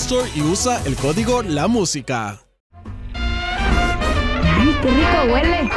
Store y usa el código La Música. ¡Ay, qué rico huele!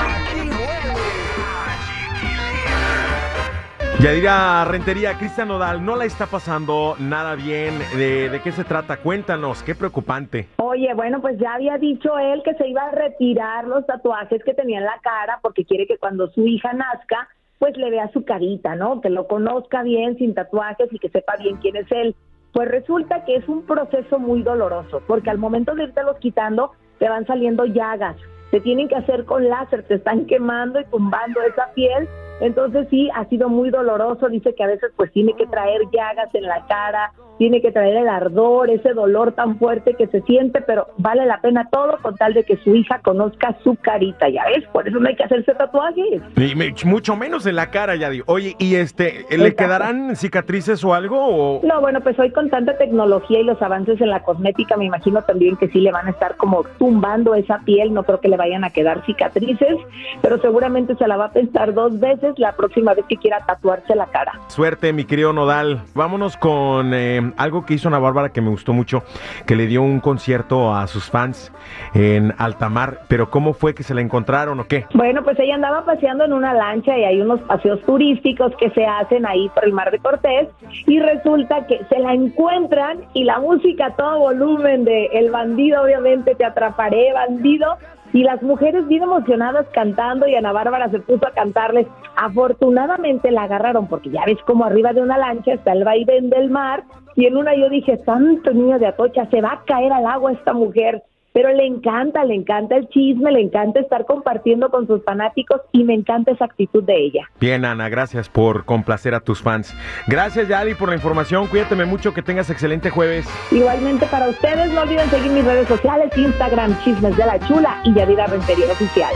Yadira Rentería, Cristian Nodal, no la está pasando nada bien. ¿De, ¿De, qué se trata? Cuéntanos, qué preocupante. Oye, bueno, pues ya había dicho él que se iba a retirar los tatuajes que tenía en la cara porque quiere que cuando su hija nazca, pues le vea su carita, ¿no? Que lo conozca bien sin tatuajes y que sepa bien quién es él. Pues resulta que es un proceso muy doloroso, porque al momento de irte los quitando, te van saliendo llagas, te tienen que hacer con láser, te están quemando y tumbando esa piel entonces sí, ha sido muy doloroso, dice que a veces pues tiene que traer llagas en la cara, tiene que traer el ardor, ese dolor tan fuerte que se siente, pero vale la pena todo con tal de que su hija conozca su carita, ya ves, por eso no hay que hacerse tatuajes. Y mucho menos en la cara, ya digo. Oye, ¿y este, le quedarán cicatrices o algo? O... No, bueno, pues hoy con tanta tecnología y los avances en la cosmética, me imagino también que sí le van a estar como tumbando esa piel, no creo que le vayan a quedar cicatrices, pero seguramente se la va a pensar dos veces la próxima vez que quiera tatuarse la cara. Suerte, mi querido Nodal. Vámonos con eh, algo que hizo Ana Bárbara que me gustó mucho, que le dio un concierto a sus fans en Altamar, pero ¿cómo fue que se la encontraron o qué? Bueno, pues ella andaba paseando en una lancha y hay unos paseos turísticos que se hacen ahí por el Mar de Cortés y resulta que se la encuentran y la música a todo volumen de El bandido, obviamente te atraparé, bandido, y las mujeres bien emocionadas cantando y Ana Bárbara se puso a cantarles. Afortunadamente la agarraron porque ya ves como arriba de una lancha está el vaivén del mar y en una yo dije, santo niño de Atocha, se va a caer al agua esta mujer pero le encanta, le encanta el chisme, le encanta estar compartiendo con sus fanáticos y me encanta esa actitud de ella. Bien, Ana, gracias por complacer a tus fans. Gracias, Yadi, por la información. Cuídate mucho, que tengas excelente jueves. Igualmente para ustedes, no olviden seguir mis redes sociales, Instagram, Chismes de la Chula y Yadira Rentería Oficial.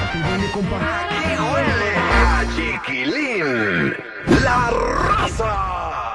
Aquí huele a chiquilín. La raza.